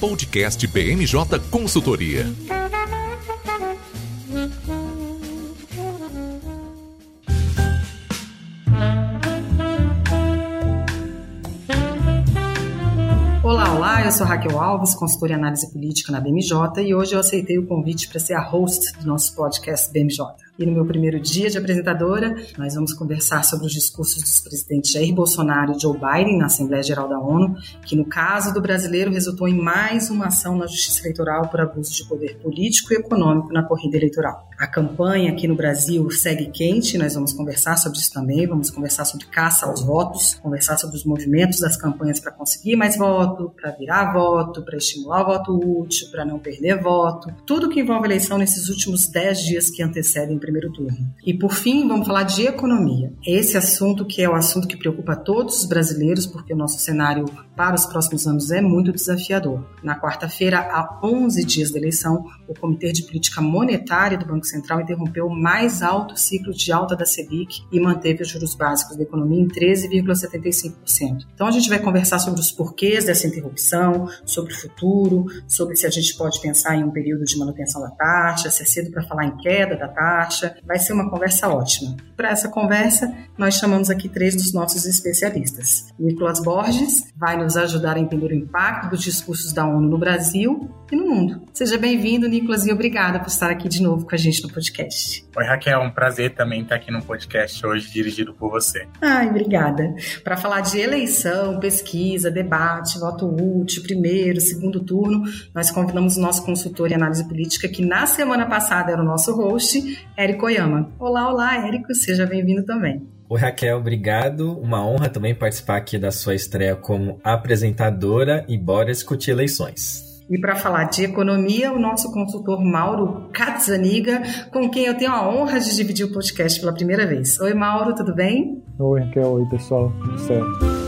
Podcast BMJ Consultoria. Olá, olá, eu sou Raquel Alves, consultora em análise política na BMJ e hoje eu aceitei o convite para ser a host do nosso podcast BMJ. E no meu primeiro dia de apresentadora, nós vamos conversar sobre os discursos dos presidentes Jair Bolsonaro e Joe Biden na Assembleia Geral da ONU, que no caso do brasileiro resultou em mais uma ação na Justiça Eleitoral por abuso de poder político e econômico na corrida eleitoral. A campanha aqui no Brasil segue quente, nós vamos conversar sobre isso também, vamos conversar sobre caça aos votos, conversar sobre os movimentos das campanhas para conseguir mais voto, para virar voto, para estimular o voto útil, para não perder voto, tudo que envolve eleição nesses últimos dez dias que antecedem primeiro turno. E por fim, vamos falar de economia. Esse assunto que é o assunto que preocupa todos os brasileiros, porque o nosso cenário para os próximos anos é muito desafiador. Na quarta-feira, há 11 dias da eleição, o Comitê de Política Monetária do Banco Central interrompeu o mais alto ciclo de alta da Selic e manteve os juros básicos da economia em 13,75%. Então a gente vai conversar sobre os porquês dessa interrupção, sobre o futuro, sobre se a gente pode pensar em um período de manutenção da taxa, se é cedo para falar em queda da taxa, Vai ser uma conversa ótima. Para essa conversa, nós chamamos aqui três dos nossos especialistas. Nicolas Borges vai nos ajudar a entender o impacto dos discursos da ONU no Brasil e no mundo. Seja bem-vindo, Nicolas, e obrigada por estar aqui de novo com a gente no podcast. Oi, Raquel, um prazer também estar aqui no podcast hoje, dirigido por você. Ai, obrigada. Para falar de eleição, pesquisa, debate, voto útil, primeiro, segundo turno, nós convidamos o nosso consultor em análise política, que na semana passada era o nosso host, Érico Oyama. Olá, olá, Érico, seja bem-vindo também. Oi, Raquel, obrigado. Uma honra também participar aqui da sua estreia como apresentadora e bora discutir eleições. E para falar de economia, o nosso consultor Mauro Katzaniga, com quem eu tenho a honra de dividir o podcast pela primeira vez. Oi, Mauro, tudo bem? Oi, Raquel. Oi, pessoal. Tudo certo.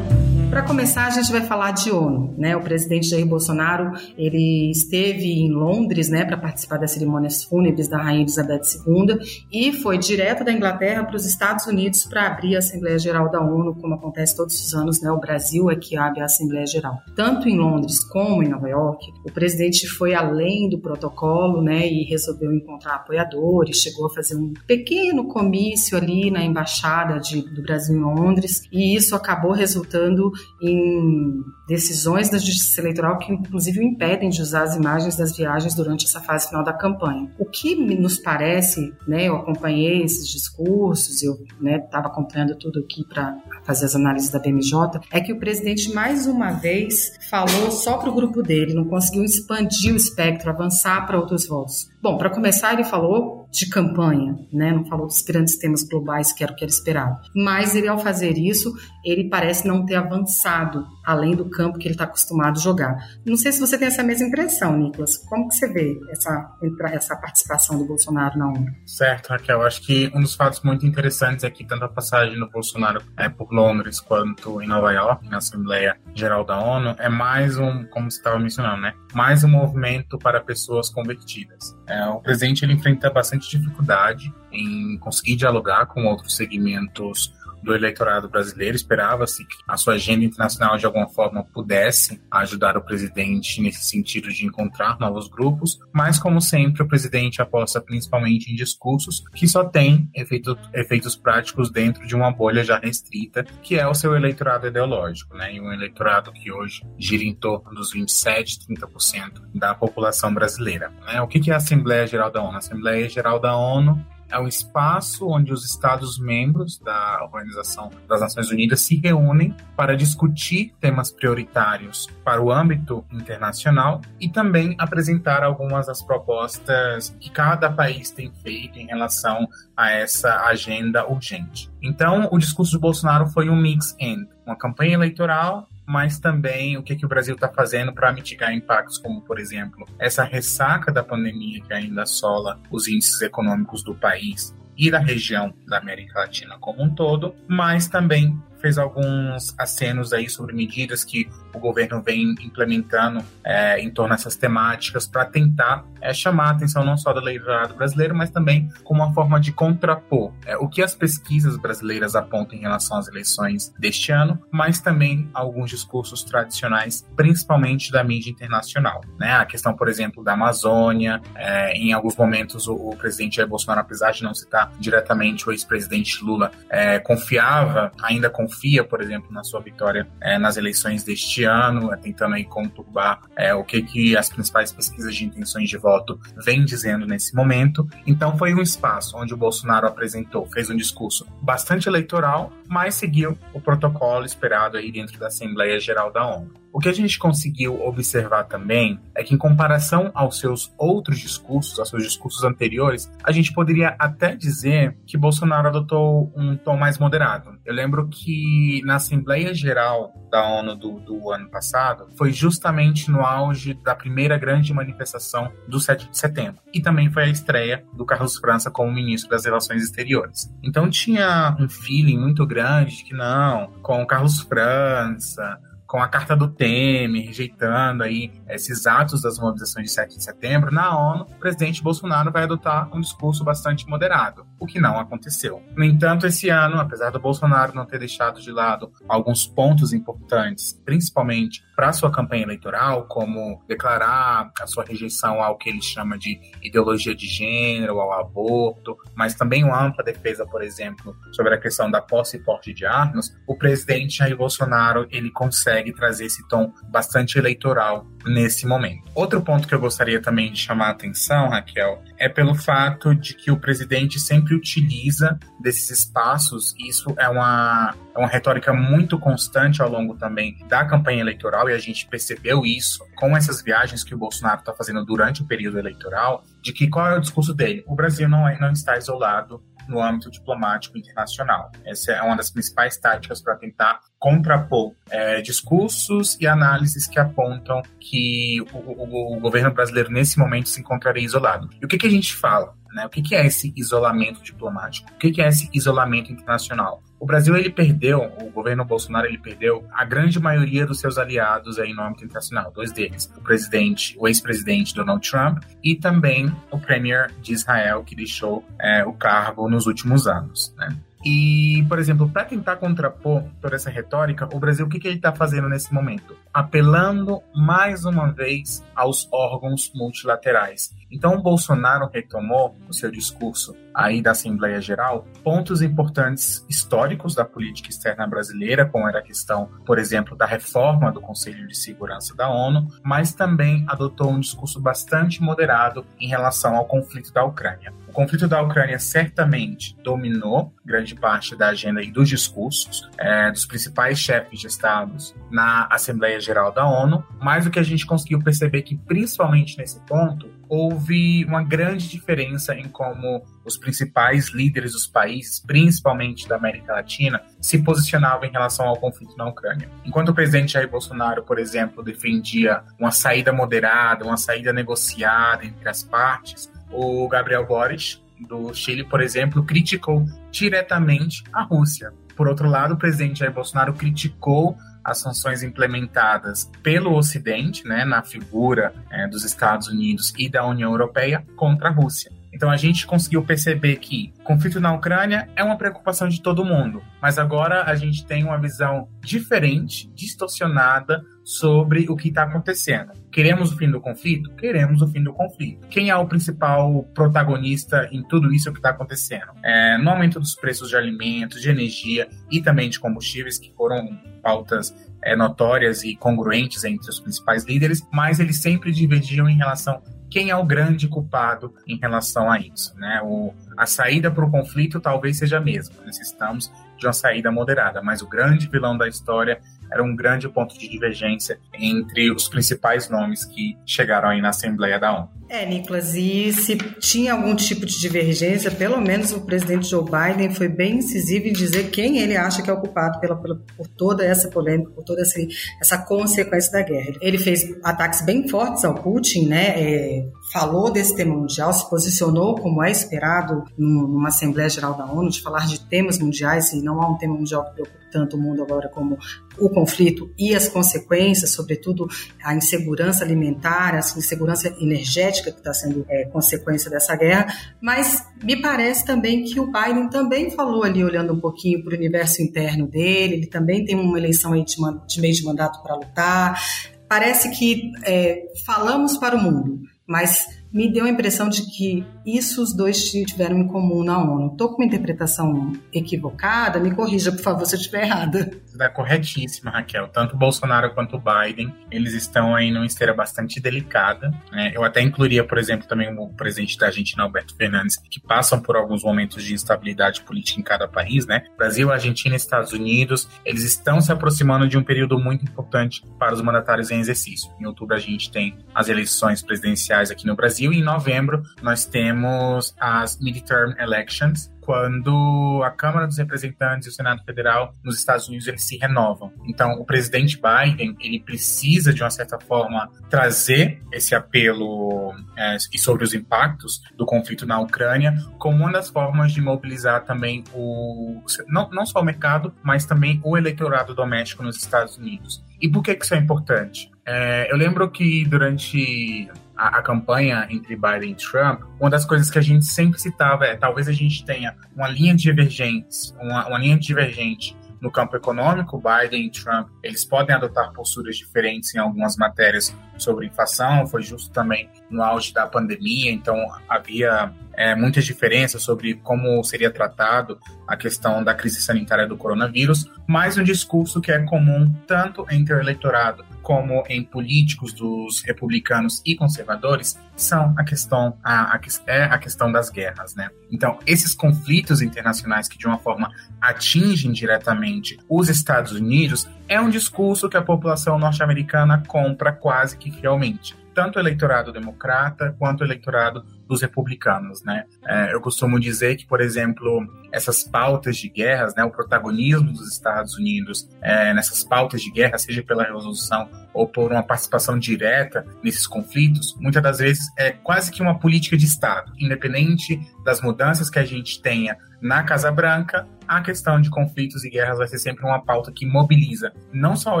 Para começar, a gente vai falar de ONU, né? O presidente Jair Bolsonaro, ele esteve em Londres, né, para participar das cerimônias fúnebres da rainha Elizabeth II e foi direto da Inglaterra para os Estados Unidos para abrir a Assembleia Geral da ONU, como acontece todos os anos, né? O Brasil é que abre a Assembleia Geral. Tanto em Londres como em Nova York, o presidente foi além do protocolo, né, e resolveu encontrar apoiadores, chegou a fazer um pequeno comício ali na embaixada de, do Brasil em Londres, e isso acabou resultando em decisões da Justiça Eleitoral que, inclusive, o impedem de usar as imagens das viagens durante essa fase final da campanha. O que nos parece, né, eu acompanhei esses discursos, eu estava né, acompanhando tudo aqui para fazer as análises da BMJ, é que o presidente, mais uma vez, falou só para o grupo dele, não conseguiu expandir o espectro, avançar para outros votos. Bom, para começar, ele falou de campanha, né? Não falou dos grandes temas globais que era o que era esperado. Mas ele, ao fazer isso, ele parece não ter avançado além do campo que ele está acostumado a jogar. Não sei se você tem essa mesma impressão, Nicolas. Como que você vê essa, essa participação do Bolsonaro na ONU? Certo, Raquel. Acho que um dos fatos muito interessantes é que tanto a passagem do Bolsonaro é, por Londres quanto em Nova York, na Assembleia Geral da ONU, é mais um, como você estava mencionando, né? Mais um movimento para pessoas convertidas. É, o presidente ele enfrenta bastante dificuldade em conseguir dialogar com outros segmentos do eleitorado brasileiro. Esperava-se que a sua agenda internacional, de alguma forma, pudesse ajudar o presidente nesse sentido de encontrar novos grupos, mas, como sempre, o presidente aposta principalmente em discursos que só têm efeito, efeitos práticos dentro de uma bolha já restrita, que é o seu eleitorado ideológico, né? E um eleitorado que hoje gira em torno dos 27, 30% da população brasileira. Né? O que é a Assembleia Geral da ONU? A Assembleia Geral da ONU é um espaço onde os Estados-membros da Organização das Nações Unidas se reúnem para discutir temas prioritários para o âmbito internacional e também apresentar algumas das propostas que cada país tem feito em relação a essa agenda urgente. Então, o discurso de Bolsonaro foi um mix entre uma campanha eleitoral mas também o que, que o Brasil está fazendo para mitigar impactos, como, por exemplo, essa ressaca da pandemia que ainda assola os índices econômicos do país e da região da América Latina como um todo, mas também fez alguns acenos aí sobre medidas que o governo vem implementando é, em torno dessas temáticas para tentar é, chamar a atenção não só do eleitorado brasileiro, mas também como uma forma de contrapor é, o que as pesquisas brasileiras apontam em relação às eleições deste ano, mas também alguns discursos tradicionais, principalmente da mídia internacional. Né? A questão, por exemplo, da Amazônia, é, em alguns momentos o, o, presidente Jair Bolsonaro, apesar de não citar diretamente o ex-presidente Lula, é, confiava, ainda confia, por exemplo, na sua vitória é, nas eleições deste ano, é, tentando aí conturbar é, o que, que as principais pesquisas de intenções de voto vêm dizendo nesse momento. Então foi um espaço onde o Bolsonaro apresentou, fez um discurso bastante eleitoral, mas seguiu o protocolo esperado aí dentro da Assembleia Geral da ONU. O que a gente conseguiu observar também é que, em comparação aos seus outros discursos, aos seus discursos anteriores, a gente poderia até dizer que Bolsonaro adotou um tom mais moderado. Eu lembro que na Assembleia Geral da ONU do, do ano passado foi justamente no auge da primeira grande manifestação do 7 de setembro. E também foi a estreia do Carlos França como ministro das Relações Exteriores. Então tinha um feeling muito grande de que não, com o Carlos França, com a carta do Temer, rejeitando aí esses atos das mobilizações de 7 de setembro, na ONU, o presidente Bolsonaro vai adotar um discurso bastante moderado, o que não aconteceu. No entanto, esse ano, apesar do Bolsonaro não ter deixado de lado alguns pontos importantes, principalmente para sua campanha eleitoral, como declarar a sua rejeição ao que ele chama de ideologia de gênero, ao aborto, mas também uma ampla defesa, por exemplo, sobre a questão da posse e porte de armas, o presidente Jair Bolsonaro ele consegue trazer esse tom bastante eleitoral nesse momento. Outro ponto que eu gostaria também de chamar a atenção, Raquel, é pelo fato de que o presidente sempre utiliza desses espaços, e isso é uma, é uma retórica muito constante ao longo também da campanha eleitoral, e a gente percebeu isso com essas viagens que o Bolsonaro está fazendo durante o período eleitoral, de que qual é o discurso dele? O Brasil não, é, não está isolado no âmbito diplomático internacional. Essa é uma das principais táticas para tentar contrapor é, discursos e análises que apontam que o, o, o, governo brasileiro nesse momento se encontraria isolado. E o que, que a gente fala? Né? O que, que é esse isolamento diplomático? O que, que é esse isolamento internacional? O Brasil ele perdeu, o governo Bolsonaro ele perdeu a grande maioria dos seus aliados aí no âmbito internacional, dois deles, o presidente, o ex-presidente Donald Trump e também o premier de Israel que deixou é, o cargo nos últimos anos, né? E, por exemplo, para tentar contrapor toda essa retórica, o Brasil, o que, que ele está fazendo nesse momento? Apelando mais uma vez aos órgãos multilaterais. Então, o Bolsonaro retomou o seu discurso aí da Assembleia Geral pontos importantes históricos da política externa brasileira, como era a questão, por exemplo, da reforma do Conselho de Segurança da ONU, mas também adotou um discurso bastante moderado em relação ao conflito da Ucrânia. O conflito da Ucrânia certamente dominou grande parte da agenda e dos discursos é, dos principais chefes de estados na Assembleia Geral da ONU, mas o que a gente conseguiu perceber que, principalmente nesse ponto, houve uma grande diferença em como os principais líderes dos países, principalmente da América Latina, se posicionavam em relação ao conflito na Ucrânia. Enquanto o presidente Jair Bolsonaro, por exemplo, defendia uma saída moderada, uma saída negociada entre as partes, o Gabriel Boric, do Chile, por exemplo, criticou diretamente a Rússia. Por outro lado, o presidente Jair Bolsonaro criticou as sanções implementadas pelo Ocidente, né, na figura é, dos Estados Unidos e da União Europeia, contra a Rússia. Então a gente conseguiu perceber que conflito na Ucrânia é uma preocupação de todo mundo, mas agora a gente tem uma visão diferente, distorcionada sobre o que está acontecendo. Queremos o fim do conflito? Queremos o fim do conflito. Quem é o principal protagonista em tudo isso que está acontecendo? É, no aumento dos preços de alimentos, de energia e também de combustíveis, que foram pautas é, notórias e congruentes entre os principais líderes, mas eles sempre divergiam em relação quem é o grande culpado em relação a isso. Né? O, a saída para o conflito talvez seja a mesma, necessitamos de uma saída moderada, mas o grande vilão da história era um grande ponto de divergência entre os principais nomes que chegaram aí na Assembleia da ONU. É, Nicolas, e se tinha algum tipo de divergência, pelo menos o presidente Joe Biden foi bem incisivo em dizer quem ele acha que é o culpado pela, pela, por toda essa polêmica, por toda essa, essa consequência da guerra. Ele fez ataques bem fortes ao Putin, né? É, falou desse tema mundial, se posicionou como é esperado numa Assembleia Geral da ONU, de falar de temas mundiais, e não há um tema mundial que preocupa tanto o mundo agora como o conflito e as consequências, sobretudo a insegurança alimentar, a insegurança energética que está sendo é, consequência dessa guerra, mas me parece também que o Biden também falou ali, olhando um pouquinho para o universo interno dele, ele também tem uma eleição de, de meio de mandato para lutar, parece que é, falamos para o mundo, mas me deu a impressão de que isso os dois tiveram em comum na ONU. Estou com uma interpretação equivocada? Me corrija, por favor, se eu estiver errada. Está corretíssima, Raquel. Tanto Bolsonaro quanto Biden, eles estão aí numa esteira bastante delicada. Né? Eu até incluiria, por exemplo, também o presidente da Argentina, Alberto Fernandes, que passam por alguns momentos de instabilidade política em cada país, né? Brasil, Argentina Estados Unidos, eles estão se aproximando de um período muito importante para os mandatários em exercício. Em outubro, a gente tem as eleições presidenciais aqui no Brasil e em novembro nós temos as midterm elections, quando a Câmara dos Representantes e o Senado Federal nos Estados Unidos eles se renovam. Então, o presidente Biden ele precisa de uma certa forma trazer esse apelo é, sobre os impactos do conflito na Ucrânia como uma das formas de mobilizar também o não, não só o mercado, mas também o eleitorado doméstico nos Estados Unidos. E por que, que isso é importante? É, eu lembro que durante a, a, campanha entre Biden e Trump, uma das coisas que a gente sempre citava é talvez a gente tenha uma linha divergente, uma, uma linha divergente no campo econômico, Biden e Trump, eles podem adotar posturas diferentes em algumas matérias sobre inflação, foi justo também no auge da pandemia, então havia é, muitas diferenças sobre como seria tratado a questão da crise sanitária do coronavírus, mas um discurso que é comum tanto entre o eleitorado como em políticos dos republicanos e conservadores são a questão a, a, é a questão das guerras, né? Então esses conflitos internacionais que de uma forma atingem diretamente os Estados Unidos é um discurso que a população norte-americana compra quase que fielmente tanto o eleitorado democrata quanto o eleitorado dos republicanos, né? É, eu costumo dizer que, por exemplo, essas pautas de guerras, né, o protagonismo dos Estados Unidos é, nessas pautas de guerra, seja pela resolução ou por uma participação direta nesses conflitos, muitas das vezes é quase que uma política de Estado, independente das mudanças que a gente tenha na Casa Branca, a questão de conflitos e guerras vai ser sempre uma pauta que mobiliza não só o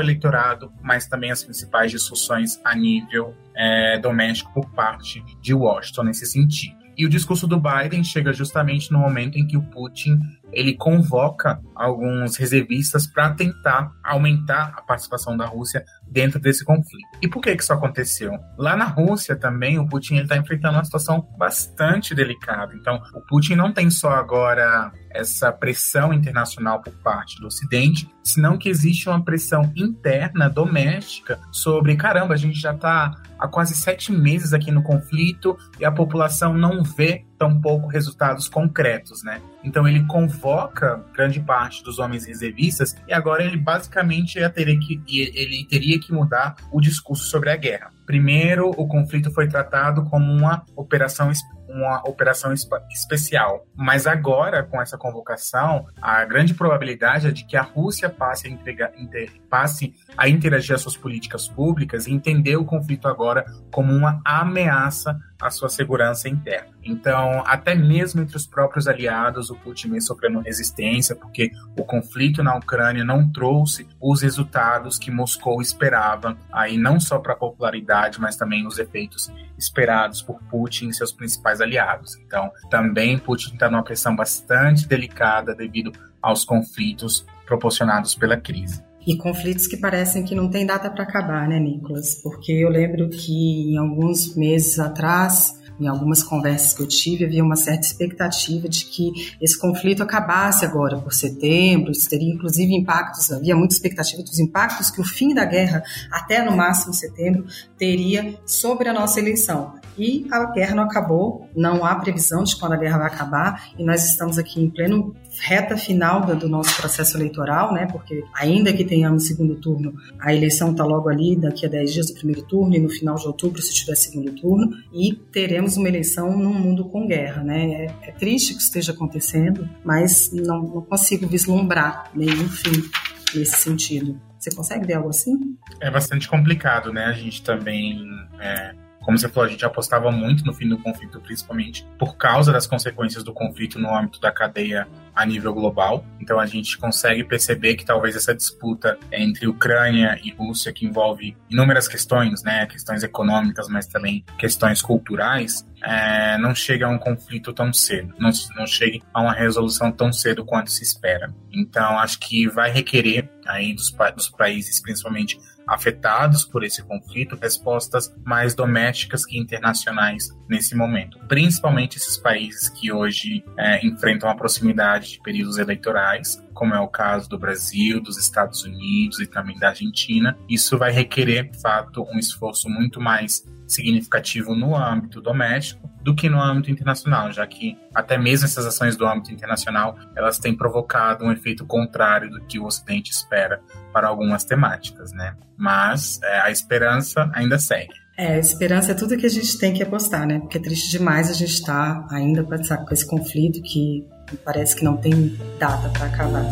eleitorado, mas também as principais discussões a nível é, doméstico por parte de Washington nesse sentido. E o discurso do Biden chega justamente no momento em que o Putin ele convoca alguns reservistas para tentar aumentar a participação da Rússia dentro desse conflito. E por que, que isso aconteceu? Lá na Rússia também o Putin está enfrentando uma situação bastante delicada. Então, o Putin não tem só agora essa pressão internacional por parte do Ocidente, senão que existe uma pressão interna, doméstica, sobre caramba, a gente já está há quase sete meses aqui no conflito e a população não vê tão pouco resultados concretos, né? Então ele convoca grande parte dos homens reservistas e agora ele basicamente teria que, ele teria que mudar o discurso sobre a guerra. Primeiro, o conflito foi tratado como uma operação uma operação especial. Mas agora, com essa convocação, a grande probabilidade é de que a Rússia passe a, entregar, inter, passe a interagir as suas políticas públicas e entender o conflito agora como uma ameaça à sua segurança interna. Então, até mesmo entre os próprios aliados, o Putin vem sofrendo resistência, porque o conflito na Ucrânia não trouxe os resultados que Moscou esperava, aí não só para a popularidade, mas também os efeitos esperados por Putin e seus principais aliados. Então, também Putin está numa pressão bastante delicada devido aos conflitos proporcionados pela crise. E conflitos que parecem que não tem data para acabar, né, Nicolas? Porque eu lembro que em alguns meses atrás em algumas conversas que eu tive, havia uma certa expectativa de que esse conflito acabasse agora por setembro, isso teria inclusive impactos, havia muita expectativa dos impactos que o fim da guerra, até no máximo setembro, teria sobre a nossa eleição. E a guerra não acabou, não há previsão de quando a guerra vai acabar, e nós estamos aqui em pleno reta final do nosso processo eleitoral, né? Porque ainda que tenhamos segundo turno, a eleição está logo ali, daqui a 10 dias do primeiro turno, e no final de outubro, se tiver segundo turno, e teremos uma eleição num mundo com guerra, né? É, é triste que esteja acontecendo, mas não, não consigo vislumbrar nenhum fim nesse sentido. Você consegue ver algo assim? É bastante complicado, né? A gente também é como você falou, a gente apostava muito no fim do conflito, principalmente por causa das consequências do conflito no âmbito da cadeia a nível global. Então a gente consegue perceber que talvez essa disputa entre Ucrânia e Rússia, que envolve inúmeras questões, né, questões econômicas, mas também questões culturais, é, não chegue a um conflito tão cedo, não, não chegue a uma resolução tão cedo quanto se espera. Então acho que vai requerer aí dos, dos países, principalmente afetados por esse conflito respostas mais domésticas que internacionais nesse momento, principalmente esses países que hoje é, enfrentam a proximidade de períodos eleitorais, como é o caso do Brasil, dos Estados Unidos e também da Argentina. Isso vai requerer, de fato, um esforço muito mais significativo no âmbito doméstico do que no âmbito internacional, já que até mesmo essas ações do âmbito internacional elas têm provocado um efeito contrário do que o Ocidente espera para algumas temáticas, né? Mas é, a esperança ainda segue. É, esperança é tudo que a gente tem que apostar, né? Porque é triste demais a gente estar tá ainda com esse conflito que parece que não tem data para acabar.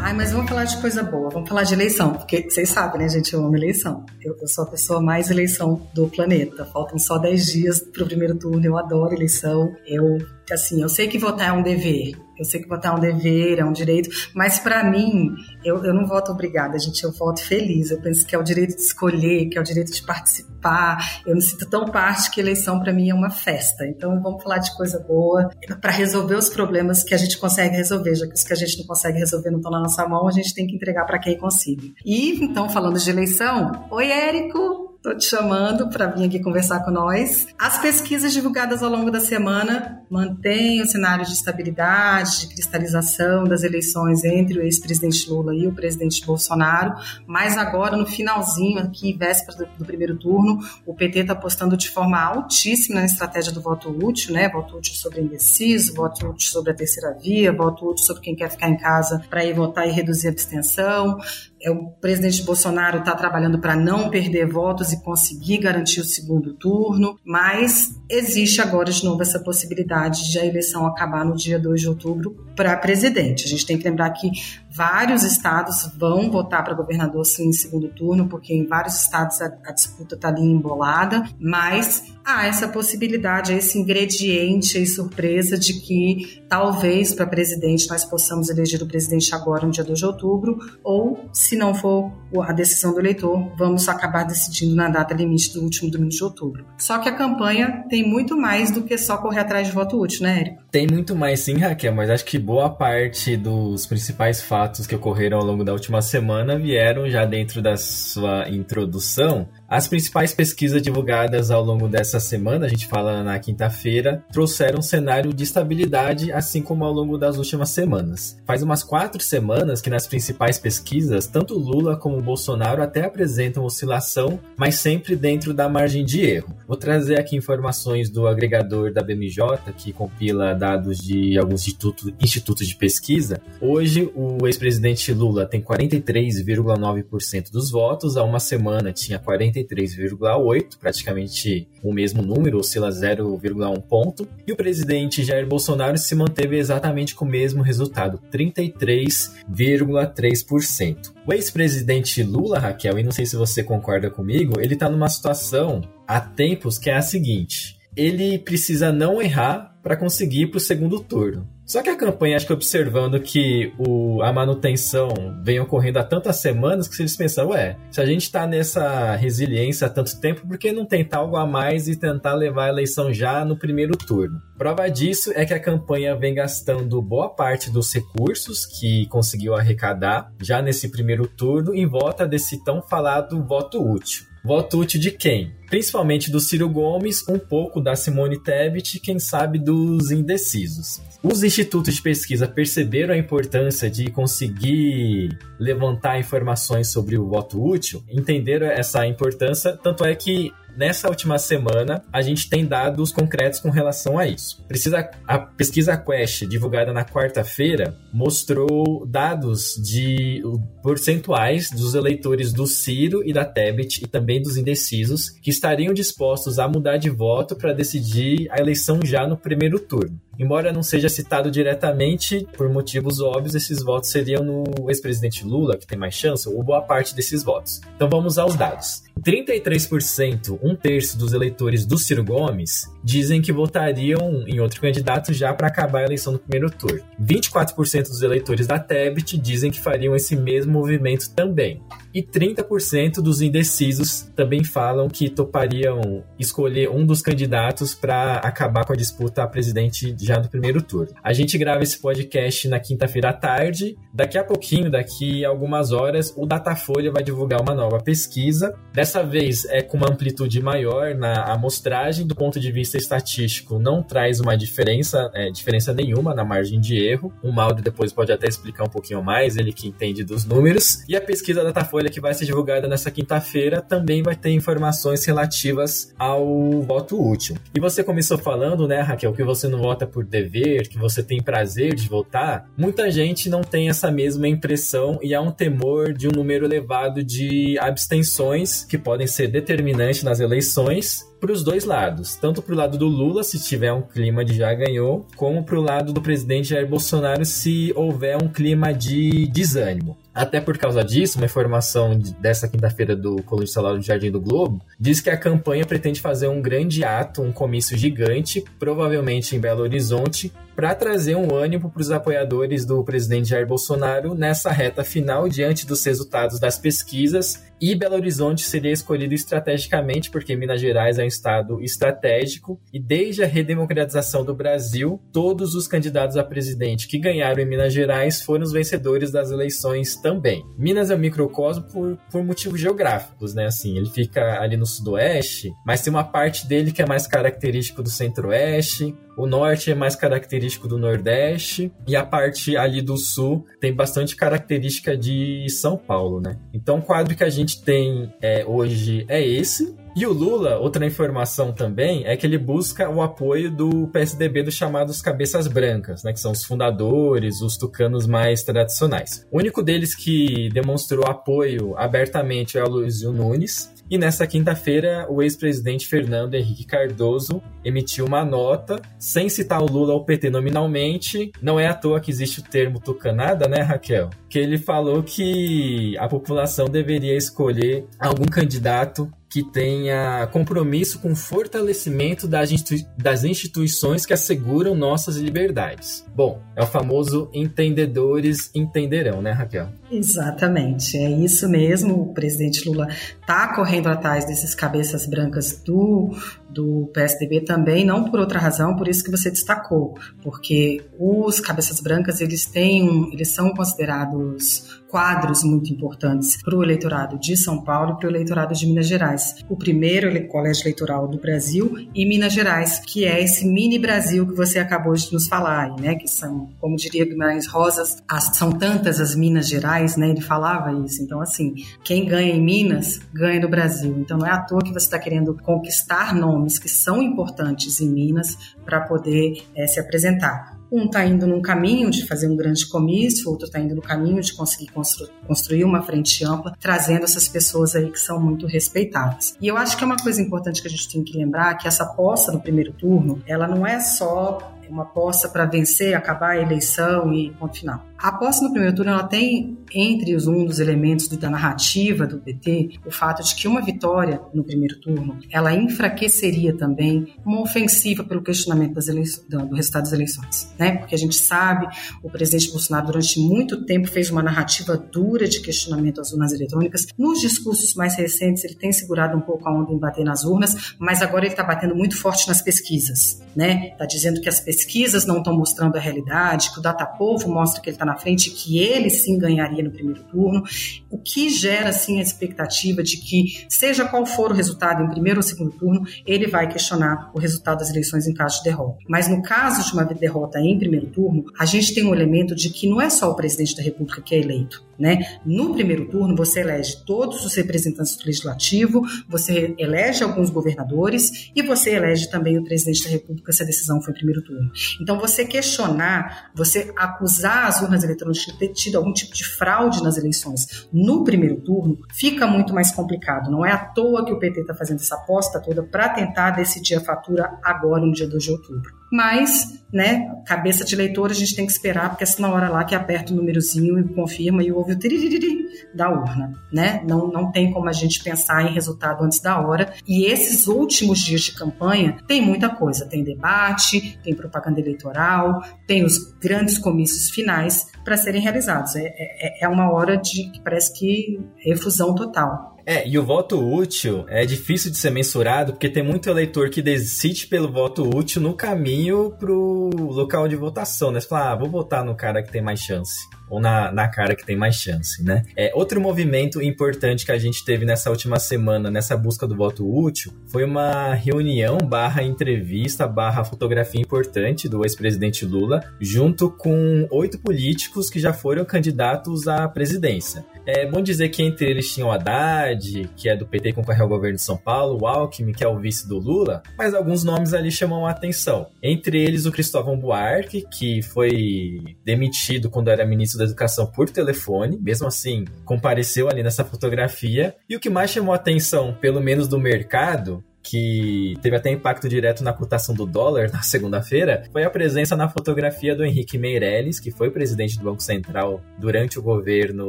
Ai, mas vamos falar de coisa boa, vamos falar de eleição, porque vocês sabem, né, gente? Eu amo eleição. Eu, eu sou a pessoa mais eleição do planeta. Faltam só 10 dias para o primeiro turno, eu adoro eleição. Eu, assim, eu sei que votar é um dever, eu sei que votar é um dever, é um direito, mas para mim, eu, eu não voto obrigada, gente, eu voto feliz. Eu penso que é o direito de escolher, que é o direito de participar. Eu me sinto tão parte que eleição para mim é uma festa. Então vamos falar de coisa boa para resolver os problemas que a gente consegue resolver, já que os que a gente não consegue resolver não estão na nossa mão, a gente tem que entregar para quem consiga. E então, falando de eleição, oi, Érico! Estou te chamando para vir aqui conversar com nós. As pesquisas divulgadas ao longo da semana mantêm o cenário de estabilidade, de cristalização das eleições entre o ex-presidente Lula e o presidente Bolsonaro, mas agora, no finalzinho, aqui, véspera do, do primeiro turno, o PT está apostando de forma altíssima na estratégia do voto útil, né? Voto útil sobre indeciso, voto útil sobre a terceira via, voto útil sobre quem quer ficar em casa para ir votar e reduzir a abstenção o presidente Bolsonaro está trabalhando para não perder votos e conseguir garantir o segundo turno, mas existe agora de novo essa possibilidade de a eleição acabar no dia 2 de outubro para presidente. A gente tem que lembrar que vários estados vão votar para governador sim em segundo turno, porque em vários estados a, a disputa está ali embolada, mas há essa possibilidade, esse ingrediente e surpresa de que talvez para presidente nós possamos eleger o presidente agora no dia 2 de outubro, ou se não for a decisão do eleitor, vamos acabar decidindo na data limite do último domingo de outubro. Só que a campanha tem muito mais do que só correr atrás de voto útil, né, Érico? Tem muito mais sim, Raquel, mas acho que boa parte dos principais fatos que ocorreram ao longo da última semana vieram já dentro da sua introdução as principais pesquisas divulgadas ao longo dessa semana, a gente fala na quinta-feira, trouxeram um cenário de estabilidade, assim como ao longo das últimas semanas. Faz umas quatro semanas que nas principais pesquisas, tanto Lula como Bolsonaro até apresentam oscilação, mas sempre dentro da margem de erro. Vou trazer aqui informações do agregador da BMJ, que compila dados de alguns institutos, institutos de pesquisa. Hoje, o ex-presidente Lula tem 43,9% dos votos, há uma semana tinha 40 83,8, praticamente o mesmo número, oscila 0,1 ponto. E o presidente Jair Bolsonaro se manteve exatamente com o mesmo resultado, 33,3%. O ex-presidente Lula, Raquel, e não sei se você concorda comigo, ele está numa situação há tempos que é a seguinte: ele precisa não errar para conseguir ir para o segundo turno. Só que a campanha, acho que observando que o, a manutenção vem ocorrendo há tantas semanas, que eles pensam, ué, se a gente está nessa resiliência há tanto tempo, por que não tentar algo a mais e tentar levar a eleição já no primeiro turno? Prova disso é que a campanha vem gastando boa parte dos recursos que conseguiu arrecadar já nesse primeiro turno em volta desse tão falado voto útil. Voto útil de quem? Principalmente do Ciro Gomes, um pouco da Simone Tebet quem sabe dos indecisos. Os institutos de pesquisa perceberam a importância de conseguir levantar informações sobre o voto útil, entenderam essa importância, tanto é que nessa última semana a gente tem dados concretos com relação a isso. Precisa a pesquisa Quest divulgada na quarta-feira mostrou dados de percentuais dos eleitores do Ciro e da Tebet e também dos indecisos que estariam dispostos a mudar de voto para decidir a eleição já no primeiro turno. Embora não seja citado diretamente, por motivos óbvios, esses votos seriam no ex-presidente Lula, que tem mais chance, ou boa parte desses votos. Então vamos aos dados. 33%, um terço dos eleitores do Ciro Gomes, dizem que votariam em outro candidato já para acabar a eleição no primeiro turno. 24% dos eleitores da Tebet dizem que fariam esse mesmo movimento também. E 30% dos indecisos também falam que topariam escolher um dos candidatos para acabar com a disputa a presidente já no primeiro turno. A gente grava esse podcast na quinta-feira à tarde. Daqui a pouquinho, daqui a algumas horas, o Datafolha vai divulgar uma nova pesquisa. Dessa vez é com uma amplitude maior na amostragem, do ponto de vista estatístico, não traz uma diferença, é, diferença nenhuma na margem de erro. O Mauro depois pode até explicar um pouquinho mais, ele que entende dos números. E a pesquisa Datafolha que vai ser divulgada nessa quinta-feira também vai ter informações relativas ao voto útil. E você começou falando, né, Raquel, que você não vota por dever, que você tem prazer de votar. Muita gente não tem essa mesma impressão e há um temor de um número elevado de abstenções que podem ser determinantes nas eleições para os dois lados, tanto para o lado do Lula, se tiver um clima de já ganhou, como para o lado do presidente Jair Bolsonaro, se houver um clima de desânimo. Até por causa disso, uma informação dessa quinta-feira do Colégio Salário do Jardim do Globo diz que a campanha pretende fazer um grande ato, um comício gigante, provavelmente em Belo Horizonte, para trazer um ânimo para os apoiadores do presidente Jair Bolsonaro nessa reta final diante dos resultados das pesquisas. E Belo Horizonte seria escolhido estrategicamente porque Minas Gerais é um estado estratégico e desde a redemocratização do Brasil, todos os candidatos a presidente que ganharam em Minas Gerais foram os vencedores das eleições também. Minas é um microcosmo por, por motivos geográficos, né? Assim, ele fica ali no sudoeste, mas tem uma parte dele que é mais característico do centro-oeste, o norte é mais característico do Nordeste e a parte ali do sul tem bastante característica de São Paulo, né? Então o quadro que a gente tem é, hoje é esse. E o Lula, outra informação também, é que ele busca o apoio do PSDB dos chamados cabeças brancas, né, que são os fundadores, os tucanos mais tradicionais. O único deles que demonstrou apoio abertamente é o Luizio Nunes, e nessa quinta-feira, o ex-presidente Fernando Henrique Cardoso emitiu uma nota, sem citar o Lula ou o PT nominalmente. Não é à toa que existe o termo tucanada, né, Raquel? Que ele falou que a população deveria escolher algum candidato que tenha compromisso com o fortalecimento das, institui das instituições que asseguram nossas liberdades. Bom, é o famoso entendedores entenderão, né, Raquel? Exatamente, é isso mesmo. O presidente Lula está correndo atrás desses cabeças brancas do do PSDB também, não por outra razão, por isso que você destacou, porque os cabeças brancas eles têm, eles são considerados quadros muito importantes para o eleitorado de São Paulo e para o eleitorado de Minas Gerais. O primeiro o colégio eleitoral do Brasil e Minas Gerais, que é esse mini Brasil que você acabou de nos falar, né? Que são, como diria Guimarães Rosas, as, são tantas as Minas Gerais, né? Ele falava isso. Então, assim, quem ganha em Minas ganha no Brasil. Então, não é à toa que você está querendo conquistar nomes nomes que são importantes em Minas para poder é, se apresentar. Um está indo num caminho de fazer um grande comício, outro está indo no caminho de conseguir constru construir uma frente ampla, trazendo essas pessoas aí que são muito respeitadas. E eu acho que é uma coisa importante que a gente tem que lembrar que essa posse no primeiro turno, ela não é só uma aposta para vencer, acabar a eleição e ponto final. A aposta no primeiro turno ela tem entre os um dos elementos da narrativa do PT o fato de que uma vitória no primeiro turno ela enfraqueceria também uma ofensiva pelo questionamento das eleições, do resultado das eleições, né? Porque a gente sabe o presidente Bolsonaro durante muito tempo fez uma narrativa dura de questionamento às urnas eletrônicas. Nos discursos mais recentes ele tem segurado um pouco a onda em bater nas urnas, mas agora ele está batendo muito forte nas pesquisas, né? Está dizendo que as pesquisas não estão mostrando a realidade, que o Datapovo mostra que ele está na frente, que ele sim ganharia no primeiro turno, o que gera assim a expectativa de que, seja qual for o resultado em primeiro ou segundo turno, ele vai questionar o resultado das eleições em caso de derrota. Mas no caso de uma derrota em primeiro turno, a gente tem um elemento de que não é só o presidente da República que é eleito. Né? No primeiro turno, você elege todos os representantes do legislativo, você elege alguns governadores e você elege também o presidente da República se a decisão foi em primeiro turno. Então, você questionar, você acusar as urnas eletrônicas de ter tido algum tipo de fraude nas eleições no primeiro turno, fica muito mais complicado. Não é à toa que o PT está fazendo essa aposta toda para tentar decidir a fatura agora, no dia 2 de outubro. Mas, né, cabeça de leitor a gente tem que esperar, porque é na hora lá que aperta o númerozinho e confirma e ouve o tiririri da urna, né? Não, não tem como a gente pensar em resultado antes da hora. E esses últimos dias de campanha tem muita coisa. Tem debate, tem propaganda eleitoral, tem os grandes comícios finais para serem realizados. É, é, é uma hora de que parece que refusão total. É, e o voto útil é difícil de ser mensurado porque tem muito eleitor que decide pelo voto útil no caminho pro local de votação, né? Você fala, ah, vou votar no cara que tem mais chance ou na, na cara que tem mais chance, né? É, outro movimento importante que a gente teve nessa última semana, nessa busca do voto útil, foi uma reunião barra entrevista barra fotografia importante do ex-presidente Lula, junto com oito políticos que já foram candidatos à presidência. É bom dizer que entre eles tinham Haddad, que é do PT concorreu ao governo de São Paulo, o Alckmin, que é o vice do Lula, mas alguns nomes ali chamam a atenção. Entre eles o Cristóvão Buarque, que foi demitido quando era ministro da Educação por telefone, mesmo assim, compareceu ali nessa fotografia. E o que mais chamou atenção, pelo menos do mercado, que teve até impacto direto na cotação do dólar na segunda-feira, foi a presença na fotografia do Henrique Meirelles, que foi presidente do Banco Central durante o governo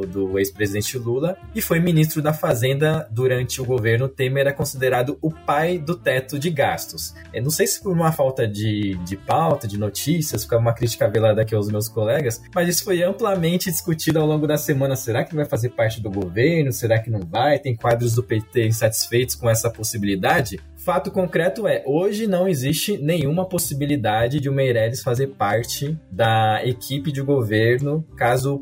do ex-presidente Lula e foi ministro da Fazenda durante o governo Temer, é considerado o pai do teto de gastos. Eu não sei se por uma falta de, de pauta, de notícias, fica uma crítica velada aqui aos meus colegas, mas isso foi amplamente discutido ao longo da semana. Será que vai fazer parte do governo? Será que não vai? Tem quadros do PT insatisfeitos com essa possibilidade? Fato concreto é, hoje não existe nenhuma possibilidade de o Meirelles fazer parte da equipe de governo caso o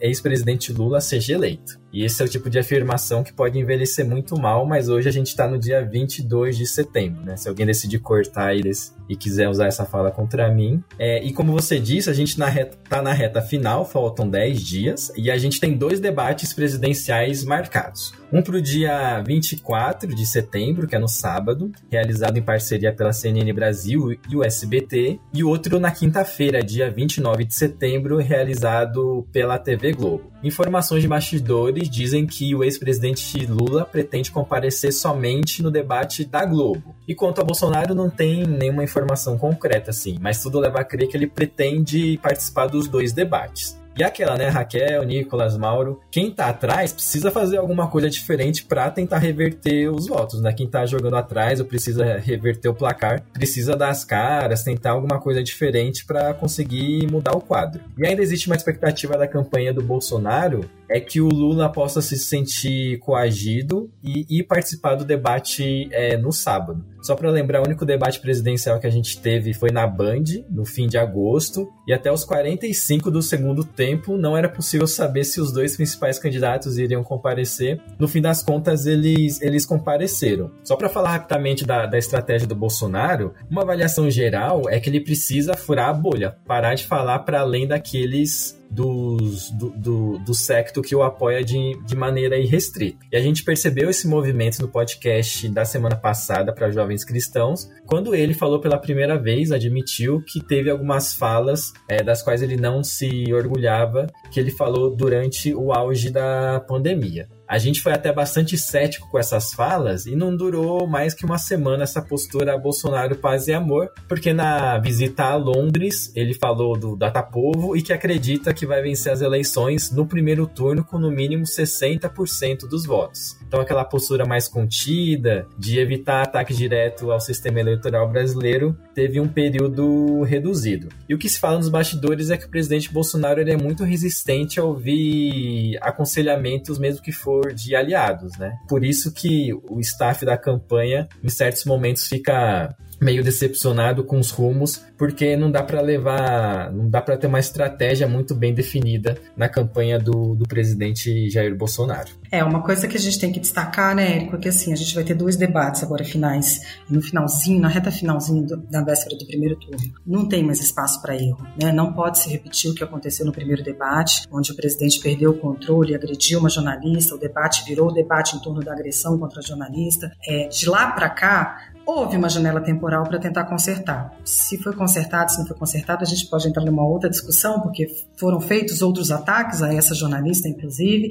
ex-presidente Lula seja eleito. E esse é o tipo de afirmação que pode envelhecer muito mal, mas hoje a gente está no dia 22 de setembro, né? Se alguém decidir cortar eles e quiser usar essa fala contra mim. É, e como você disse, a gente está na, reta, tá na reta final, faltam 10 dias, e a gente tem dois debates presidenciais marcados. Um para o dia 24 de setembro, que é no sábado, realizado em parceria pela CNN Brasil e o SBT, e outro na quinta-feira, dia 29 de setembro, realizado pela TV Globo. Informações de bastidores dizem que o ex-presidente Lula pretende comparecer somente no debate da Globo. E quanto a Bolsonaro, não tem nenhuma informação concreta, assim, mas tudo leva a crer que ele pretende participar dos dois debates. E aquela, né, Raquel, Nicolas, Mauro, quem tá atrás precisa fazer alguma coisa diferente para tentar reverter os votos, né? Quem tá jogando atrás ou precisa reverter o placar, precisa dar as caras, tentar alguma coisa diferente para conseguir mudar o quadro. E ainda existe uma expectativa da campanha do Bolsonaro é que o Lula possa se sentir coagido e, e participar do debate é, no sábado. Só para lembrar, o único debate presidencial que a gente teve foi na Band, no fim de agosto, e até os 45 do segundo tempo não era possível saber se os dois principais candidatos iriam comparecer. No fim das contas, eles, eles compareceram. Só para falar rapidamente da, da estratégia do Bolsonaro, uma avaliação geral é que ele precisa furar a bolha, parar de falar para além daqueles dos, do, do, do secto que o apoia de, de maneira irrestrita. E a gente percebeu esse movimento no podcast da semana passada para jovens cristãos, quando ele falou pela primeira vez, admitiu que teve algumas falas é, das quais ele não se orgulhava, que ele falou durante o auge da pandemia. A gente foi até bastante cético com essas falas e não durou mais que uma semana essa postura Bolsonaro paz e amor, porque na visita a Londres ele falou do Datapovo e que acredita que vai vencer as eleições no primeiro turno com no mínimo 60% dos votos. Então aquela postura mais contida de evitar ataque direto ao sistema eleitoral brasileiro teve um período reduzido. E o que se fala nos bastidores é que o presidente Bolsonaro ele é muito resistente a ouvir aconselhamentos mesmo que for de aliados, né? Por isso que o staff da campanha, em certos momentos, fica meio decepcionado com os rumos, porque não dá para levar, não dá para ter uma estratégia muito bem definida na campanha do, do presidente Jair Bolsonaro. É, uma coisa que a gente tem que destacar, né, Érico, é que assim, a gente vai ter dois debates agora finais, no finalzinho, na reta finalzinho do, da véspera do primeiro turno. Não tem mais espaço para erro, né? Não pode se repetir o que aconteceu no primeiro debate, onde o presidente perdeu o controle, agrediu uma jornalista, o debate virou o debate em torno da agressão contra a jornalista. É, de lá para cá, houve uma janela temporal para tentar consertar. Se foi consertado, se não foi consertado, a gente pode entrar numa outra discussão, porque foram feitos outros ataques a essa jornalista, inclusive,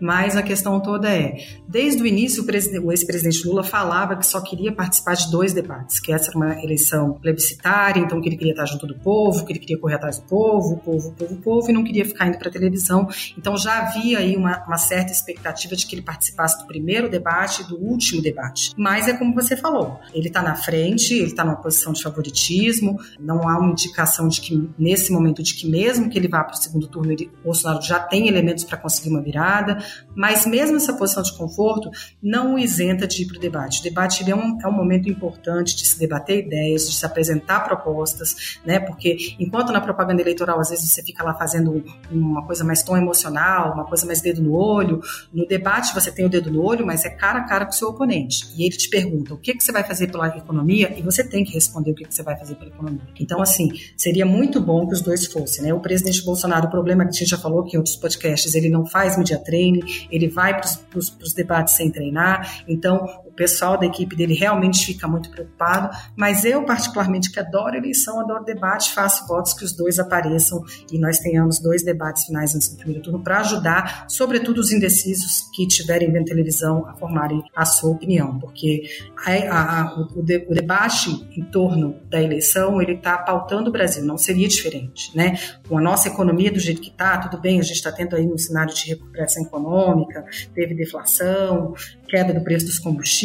mas a questão toda é, desde o início, o ex-presidente Lula falava que só queria participar de dois debates, que essa era uma eleição plebiscitária, então que ele queria estar junto do povo, que ele queria correr atrás do povo, povo, povo, povo, e não queria ficar indo para a televisão. Então já havia aí uma, uma certa expectativa de que ele participasse do primeiro debate e do último debate. Mas é como você falou, ele está na frente, ele está numa posição de favoritismo, não há uma indicação de que, nesse momento, de que mesmo que ele vá para o segundo turno, ele, o Bolsonaro já tem elementos para conseguir uma virada, mas mesmo essa posição de conforto não o isenta de ir para o debate. O debate é, um, é um momento importante de se debater ideias, de se apresentar propostas, né? porque enquanto na propaganda eleitoral, às vezes você fica lá fazendo uma coisa mais tão emocional, uma coisa mais dedo no olho, no debate você tem o dedo no olho, mas é cara a cara com o seu oponente. E ele te pergunta, o que, que você vai fazer pela economia e você tem que responder o que você vai fazer pela economia. Então, assim, seria muito bom que os dois fossem, né? O presidente Bolsonaro, o problema que a gente já falou aqui em outros podcasts, ele não faz media training, ele vai para os debates sem treinar, então o pessoal da equipe dele realmente fica muito preocupado, mas eu, particularmente, que adoro eleição, adoro debate, faço votos que os dois apareçam e nós tenhamos dois debates finais antes do primeiro turno para ajudar, sobretudo os indecisos que tiverem vendo televisão a formarem a sua opinião, porque a, a, o, o, debate em torno da eleição ele está pautando o Brasil, não seria diferente, né? Com a nossa economia do jeito que está, tudo bem, a gente está tendo aí um cenário de recuperação econômica, teve deflação, queda do preço dos combustíveis,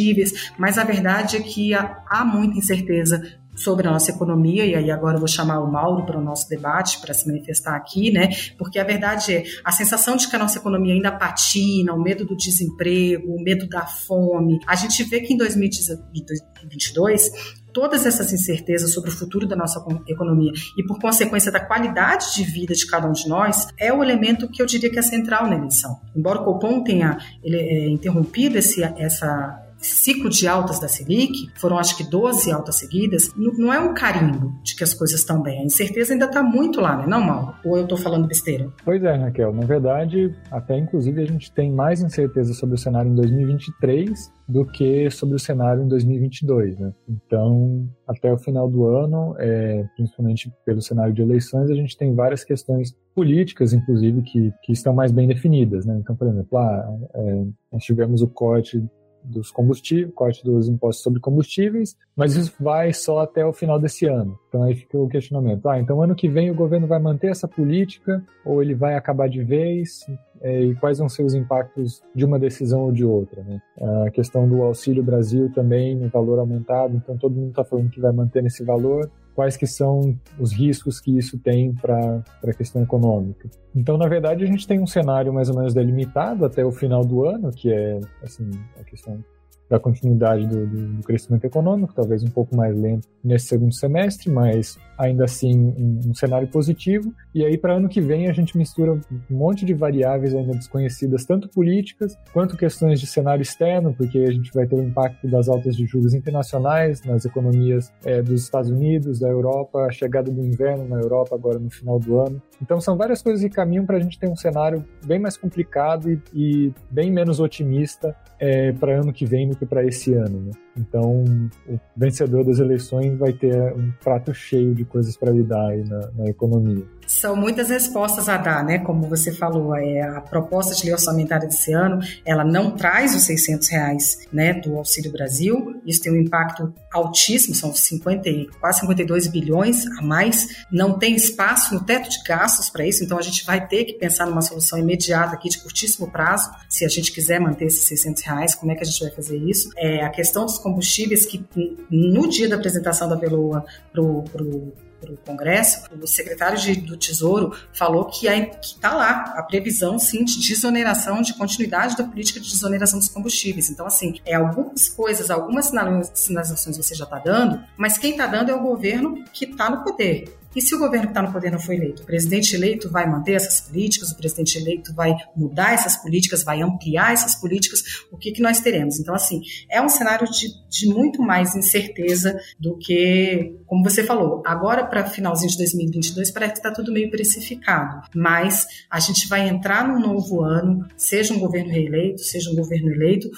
mas a verdade é que há, há muita incerteza sobre a nossa economia, e aí agora eu vou chamar o Mauro para o nosso debate, para se manifestar aqui, né? Porque a verdade é, a sensação de que a nossa economia ainda patina, o medo do desemprego, o medo da fome. A gente vê que em 2022 todas essas incertezas sobre o futuro da nossa economia e, por consequência, da qualidade de vida de cada um de nós, é o elemento que eu diria que é central na eleição. Embora o Copom tenha ele, é, interrompido esse, essa, ciclo de altas da Selic, foram acho que 12 altas seguidas, não é um carimbo de que as coisas estão bem. A incerteza ainda está muito lá, né? Não, Mauro? Ou eu estou falando besteira? Pois é, Raquel. Na verdade, até inclusive a gente tem mais incerteza sobre o cenário em 2023 do que sobre o cenário em 2022, né? Então, até o final do ano, é, principalmente pelo cenário de eleições, a gente tem várias questões políticas, inclusive, que, que estão mais bem definidas, né? Então, por exemplo, ah, é, nós tivemos o corte dos combustíveis, corte dos impostos sobre combustíveis, mas isso vai só até o final desse ano. Então aí fica o questionamento. Ah, então ano que vem o governo vai manter essa política ou ele vai acabar de vez? É, e quais vão ser os impactos de uma decisão ou de outra? Né? A questão do Auxílio Brasil também, no valor aumentado, então todo mundo está falando que vai manter nesse valor quais que são os riscos que isso tem para a questão econômica. Então, na verdade, a gente tem um cenário mais ou menos delimitado até o final do ano, que é assim, a questão da continuidade do, do, do, crescimento econômico, talvez um pouco mais lento nesse segundo semestre, mas ainda assim um, um cenário positivo. E aí, para ano que vem, a gente mistura um monte de variáveis ainda desconhecidas, tanto políticas quanto questões de cenário externo, porque a gente vai ter o impacto das altas de juros internacionais nas economias é, dos Estados Unidos, da Europa, a chegada do inverno na Europa agora no final do ano. Então, são várias coisas que caminham para a gente ter um cenário bem mais complicado e, e bem menos otimista é, para ano que vem que para esse ano. Né? Então, o vencedor das eleições vai ter um prato cheio de coisas para lidar aí na, na, economia. São muitas respostas a dar, né? Como você falou, é, a proposta de lei orçamentária desse ano, ela não traz os 600 reais né, do Auxílio Brasil. Isso tem um impacto altíssimo, são 50, quase 52 bilhões a mais. Não tem espaço no teto de gastos para isso, então a gente vai ter que pensar numa solução imediata aqui de curtíssimo prazo, se a gente quiser manter esses 600 reais, como é que a gente vai fazer isso? É, a questão dos combustíveis que no dia da apresentação da o para o Congresso, o secretário de, do Tesouro falou que está lá a previsão, sim, de desoneração, de continuidade da política de desoneração dos combustíveis. Então, assim, é algumas coisas, algumas sinalizações você já está dando, mas quem está dando é o governo que está no poder. E se o governo que está no poder não foi eleito? O presidente eleito vai manter essas políticas, o presidente eleito vai mudar essas políticas, vai ampliar essas políticas, o que, que nós teremos? Então, assim, é um cenário de, de muito mais incerteza do que, como você falou, agora para finalzinho de 2022 parece que está tudo meio precificado, mas a gente vai entrar num novo ano, seja um governo reeleito, seja um governo eleito,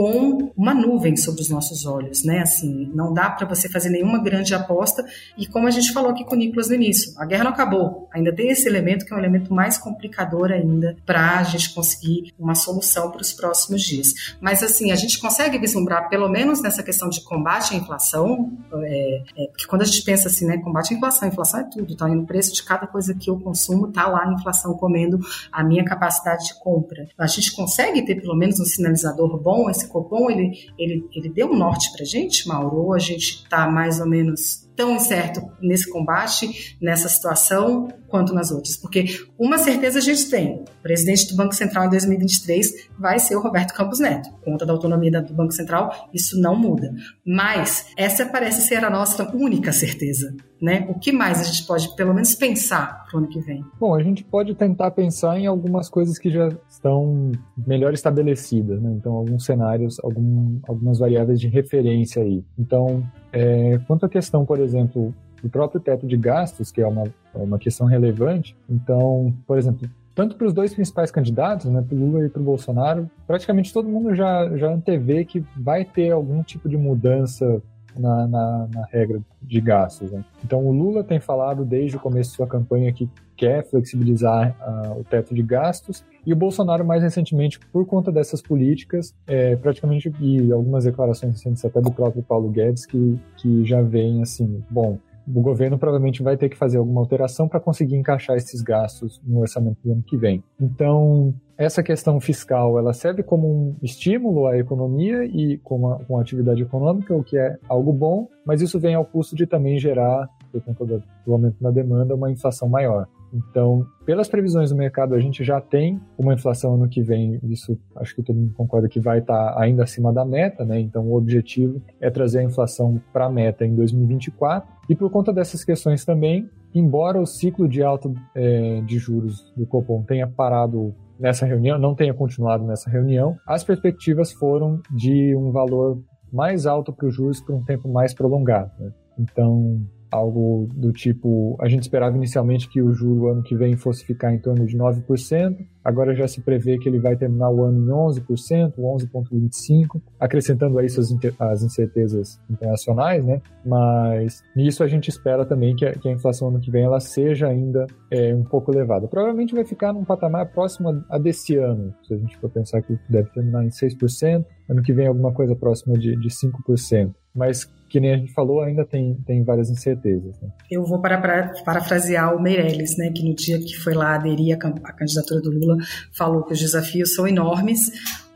com uma nuvem sobre os nossos olhos, né? Assim, não dá para você fazer nenhuma grande aposta. E como a gente falou aqui com o Nicolas no início, a guerra não acabou. Ainda tem esse elemento que é um elemento mais complicador ainda para a gente conseguir uma solução para os próximos dias. Mas assim, a gente consegue vislumbrar, pelo menos nessa questão de combate à inflação, é, é, porque quando a gente pensa assim, né, combate à inflação, inflação é tudo, tá? E no preço de cada coisa que eu consumo, tá lá a inflação comendo a minha capacidade de compra. A gente consegue ter pelo menos um sinalizador bom esse Copom, ele, ele, ele deu um norte para a gente, Mauro, ou a gente está mais ou menos tão incerto nesse combate, nessa situação, quanto nas outras. Porque uma certeza a gente tem: o presidente do Banco Central em 2023 vai ser o Roberto Campos Neto. Conta da autonomia do Banco Central, isso não muda. Mas essa parece ser a nossa única certeza. Né? O que mais a gente pode, pelo menos, pensar para o ano que vem? Bom, a gente pode tentar pensar em algumas coisas que já estão melhor estabelecidas, né? Então, alguns cenários, algum, algumas variáveis de referência aí. Então, é, quanto à questão, por exemplo, do próprio teto de gastos, que é uma, é uma questão relevante, então, por exemplo, tanto para os dois principais candidatos, né, para o Lula e para o Bolsonaro, praticamente todo mundo já, já antevê que vai ter algum tipo de mudança na, na, na regra de gastos. Né? Então, o Lula tem falado desde o começo de sua campanha que quer flexibilizar uh, o teto de gastos, e o Bolsonaro, mais recentemente, por conta dessas políticas, é, praticamente, e algumas declarações recentes até do próprio Paulo Guedes, que, que já vem assim: bom, o governo provavelmente vai ter que fazer alguma alteração para conseguir encaixar esses gastos no orçamento do ano que vem. Então, essa questão fiscal ela serve como um estímulo à economia e com a, com a atividade econômica, o que é algo bom, mas isso vem ao custo de também gerar, por conta do aumento na demanda, uma inflação maior. Então, pelas previsões do mercado, a gente já tem uma inflação ano que vem, isso acho que todo mundo concorda que vai estar ainda acima da meta, né? Então, o objetivo é trazer a inflação para a meta em 2024. E por conta dessas questões também, embora o ciclo de alta é, de juros do Copom tenha parado nessa reunião, não tenha continuado nessa reunião, as perspectivas foram de um valor mais alto para os juros por um tempo mais prolongado. Né? Então, algo do tipo, a gente esperava inicialmente que o juro ano que vem fosse ficar em torno de 9%, agora já se prevê que ele vai terminar o ano em 11%, 11,25%, acrescentando a isso as, as incertezas internacionais, né? Mas nisso a gente espera também que a, que a inflação ano que vem ela seja ainda é, um pouco elevada. Provavelmente vai ficar num patamar próximo a, desse ano, se a gente for pensar que deve terminar em 6%, ano que vem alguma coisa próxima de, de 5%. Mas que nem a gente falou, ainda tem, tem várias incertezas. Né? Eu vou para, para, parafrasear o Meirelles, né, que no dia que foi lá aderir à candidatura do Lula, falou que os desafios são enormes,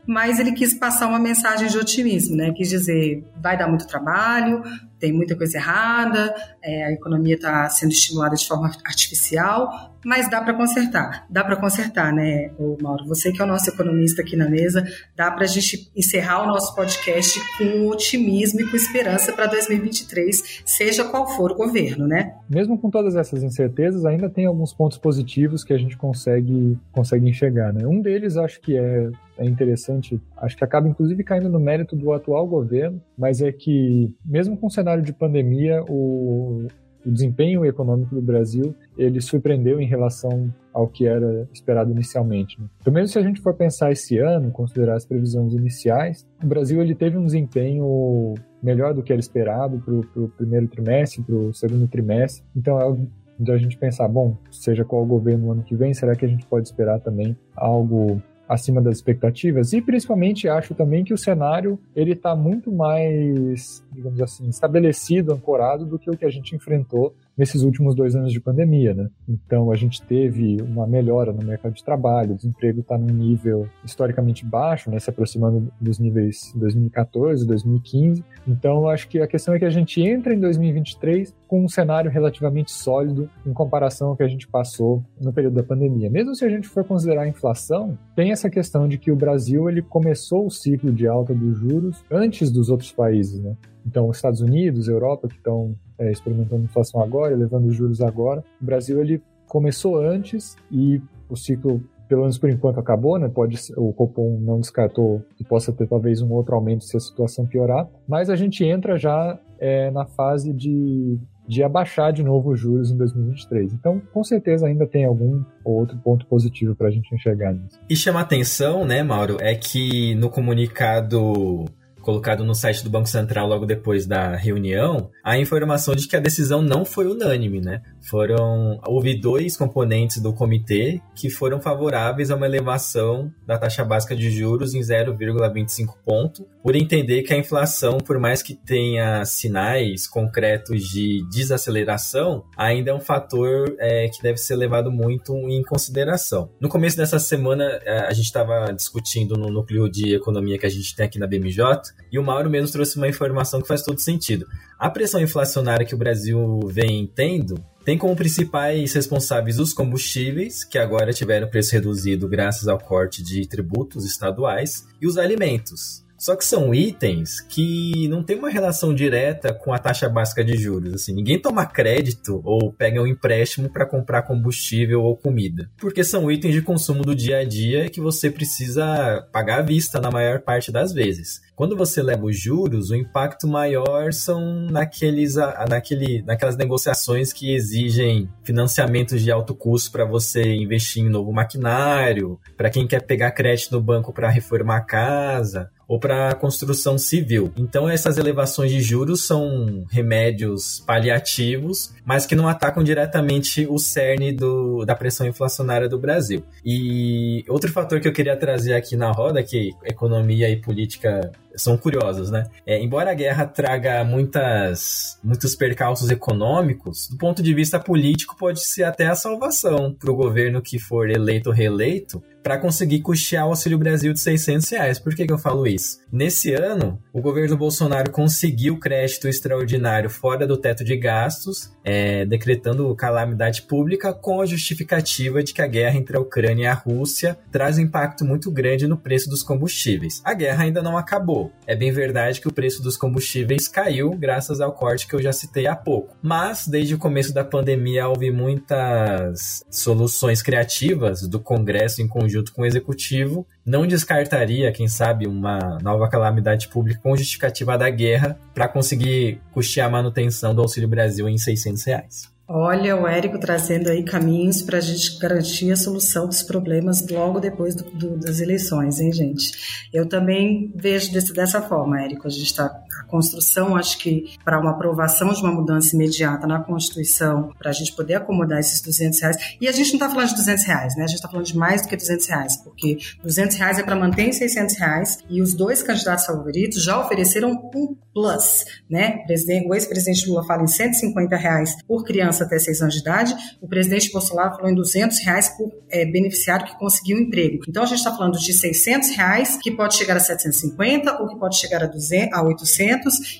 mas ele quis passar uma mensagem de otimismo, né? Quis dizer, vai dar muito trabalho, tem muita coisa errada, é, a economia está sendo estimulada de forma artificial, mas dá para consertar. Dá para consertar, né, Mauro? Você que é o nosso economista aqui na mesa, dá para a gente encerrar o nosso podcast com otimismo e com esperança para 2023, seja qual for o governo, né? Mesmo com todas essas incertezas, ainda tem alguns pontos positivos que a gente consegue, consegue enxergar, né? Um deles acho que é é interessante, acho que acaba inclusive caindo no mérito do atual governo, mas é que mesmo com cenário de pandemia, o, o desempenho econômico do Brasil ele surpreendeu em relação ao que era esperado inicialmente. Né? Então, mesmo se a gente for pensar esse ano, considerar as previsões iniciais, o Brasil ele teve um desempenho melhor do que era esperado para o primeiro trimestre, para o segundo trimestre. Então, é então a gente pensar, bom, seja qual o governo no ano que vem, será que a gente pode esperar também algo acima das expectativas. E principalmente acho também que o cenário ele está muito mais digamos assim estabelecido ancorado do que o que a gente enfrentou nesses últimos dois anos de pandemia, né? Então a gente teve uma melhora no mercado de trabalho, o desemprego está num nível historicamente baixo, né? Se aproximando dos níveis 2014, 2015. Então acho que a questão é que a gente entra em 2023 com um cenário relativamente sólido em comparação ao que a gente passou no período da pandemia. Mesmo se a gente for considerar a inflação, tem essa questão de que o Brasil ele começou o ciclo de alta dos juros antes dos outros países, né? Então, os Estados Unidos, Europa, que estão é, experimentando inflação agora, levando os juros agora, o Brasil ele começou antes e o ciclo pelo menos por enquanto acabou, né? Pode o Copom não descartou que possa ter talvez um outro aumento se a situação piorar, mas a gente entra já é, na fase de de abaixar de novo os juros em 2023. Então, com certeza ainda tem algum ou outro ponto positivo para a gente enxergar nisso. E chama atenção, né, Mauro, é que no comunicado colocado no site do Banco Central logo depois da reunião, a informação de que a decisão não foi unânime, né? Foram houve dois componentes do comitê que foram favoráveis a uma elevação da taxa básica de juros em 0,25 ponto, por entender que a inflação, por mais que tenha sinais concretos de desaceleração, ainda é um fator é, que deve ser levado muito em consideração. No começo dessa semana, é, a gente estava discutindo no núcleo de economia que a gente tem aqui na BMJ e o Mauro mesmo trouxe uma informação que faz todo sentido. A pressão inflacionária que o Brasil vem tendo tem como principais responsáveis os combustíveis, que agora tiveram preço reduzido graças ao corte de tributos estaduais, e os alimentos, só que são itens que não tem uma relação direta com a taxa básica de juros. Assim, ninguém toma crédito ou pega um empréstimo para comprar combustível ou comida, porque são itens de consumo do dia a dia que você precisa pagar à vista na maior parte das vezes. Quando você leva os juros, o impacto maior são naqueles, naquele, naquelas negociações que exigem financiamentos de alto custo para você investir em novo maquinário, para quem quer pegar crédito no banco para reformar a casa ou para construção civil. Então essas elevações de juros são remédios paliativos, mas que não atacam diretamente o cerne do, da pressão inflacionária do Brasil. E outro fator que eu queria trazer aqui na roda, que economia e política são curiosos, né? É, embora a guerra traga muitas, muitos percalços econômicos, do ponto de vista político pode ser até a salvação para o governo que for eleito ou reeleito, para conseguir custear o Auxílio Brasil de 600 reais. Por que, que eu falo isso? Nesse ano, o governo Bolsonaro conseguiu crédito extraordinário fora do teto de gastos, é, decretando calamidade pública com a justificativa de que a guerra entre a Ucrânia e a Rússia traz um impacto muito grande no preço dos combustíveis. A guerra ainda não acabou. É bem verdade que o preço dos combustíveis caiu graças ao corte que eu já citei há pouco. Mas, desde o começo da pandemia, houve muitas soluções criativas do Congresso em conjunto junto com o executivo, não descartaria, quem sabe, uma nova calamidade pública com justificativa da guerra para conseguir custear a manutenção do Auxílio Brasil em 600 reais. Olha, o Érico trazendo aí caminhos para a gente garantir a solução dos problemas logo depois do, do, das eleições, hein, gente? Eu também vejo desse, dessa forma, Érico. A gente está a construção, acho que para uma aprovação de uma mudança imediata na Constituição, para a gente poder acomodar esses 200 reais. E a gente não está falando de 200 reais, né? A gente está falando de mais do que 200 reais, porque 200 reais é para manter em 600 reais e os dois candidatos favoritos já ofereceram um plus, né? O ex-presidente Lula fala em 150 reais por criança até 6 anos de idade, o presidente Bolsonaro falou em 200 reais por é, beneficiário que conseguiu um emprego. Então a gente está falando de 600 reais, que pode chegar a 750 ou que pode chegar a, 200, a 800.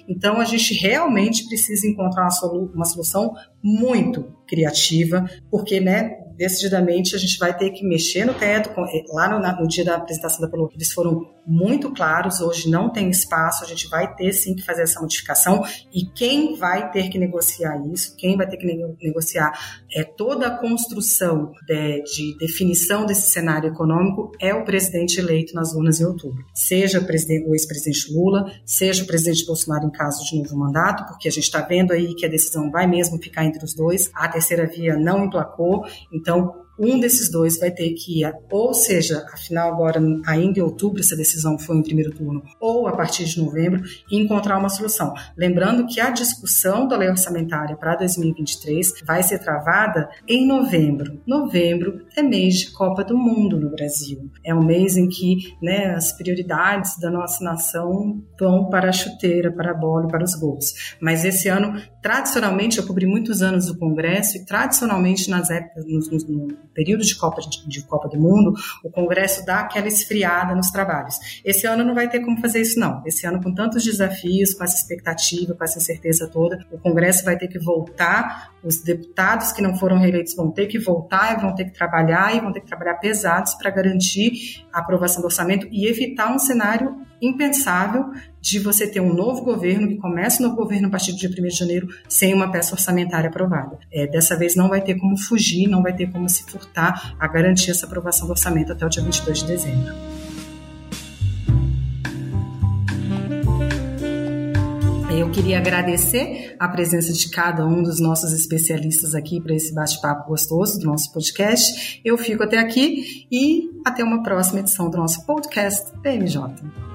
Então a gente realmente precisa encontrar uma, solu uma solução muito criativa, porque, né, decididamente a gente vai ter que mexer no teto. Eh, lá no, no dia da apresentação da Pelo, eles foram muito claros. Hoje não tem espaço, a gente vai ter sim que fazer essa modificação. E quem vai ter que negociar isso, quem vai ter que negociar é toda a construção de, de definição desse cenário econômico é o presidente eleito nas urnas em outubro. Seja o ex-presidente Lula, seja o presidente Bolsonaro em caso de novo mandato, porque a gente está vendo aí que a decisão vai mesmo ficar entre os dois. A terceira via não emplacou. Então, então, um desses dois vai ter que ir, ou seja, afinal agora ainda em outubro essa decisão foi em primeiro turno, ou a partir de novembro, encontrar uma solução. Lembrando que a discussão da lei orçamentária para 2023 vai ser travada em novembro. Novembro é mês de Copa do Mundo no Brasil. É um mês em que né, as prioridades da nossa nação vão para a chuteira, para a bola e para os gols. Mas esse ano, tradicionalmente, eu cobri muitos anos do Congresso e tradicionalmente nas épocas, no, no, no período de Copa, de, Copa do Mundo, o Congresso dá aquela esfriada nos trabalhos. Esse ano não vai ter como fazer isso, não. Esse ano, com tantos desafios, com essa expectativa, com essa incerteza toda, o Congresso vai ter que voltar, os deputados que não foram reeleitos vão ter que voltar e vão ter que trabalhar e vão ter que trabalhar pesados para garantir a aprovação do orçamento e evitar um cenário impensável de você ter um novo governo que começa o novo governo a partir do dia 1 de janeiro sem uma peça orçamentária aprovada. É, dessa vez não vai ter como fugir, não vai ter como se furtar a garantir essa aprovação do orçamento até o dia 22 de dezembro. Eu queria agradecer a presença de cada um dos nossos especialistas aqui para esse bate-papo gostoso do nosso podcast. Eu fico até aqui e até uma próxima edição do nosso podcast PMJ.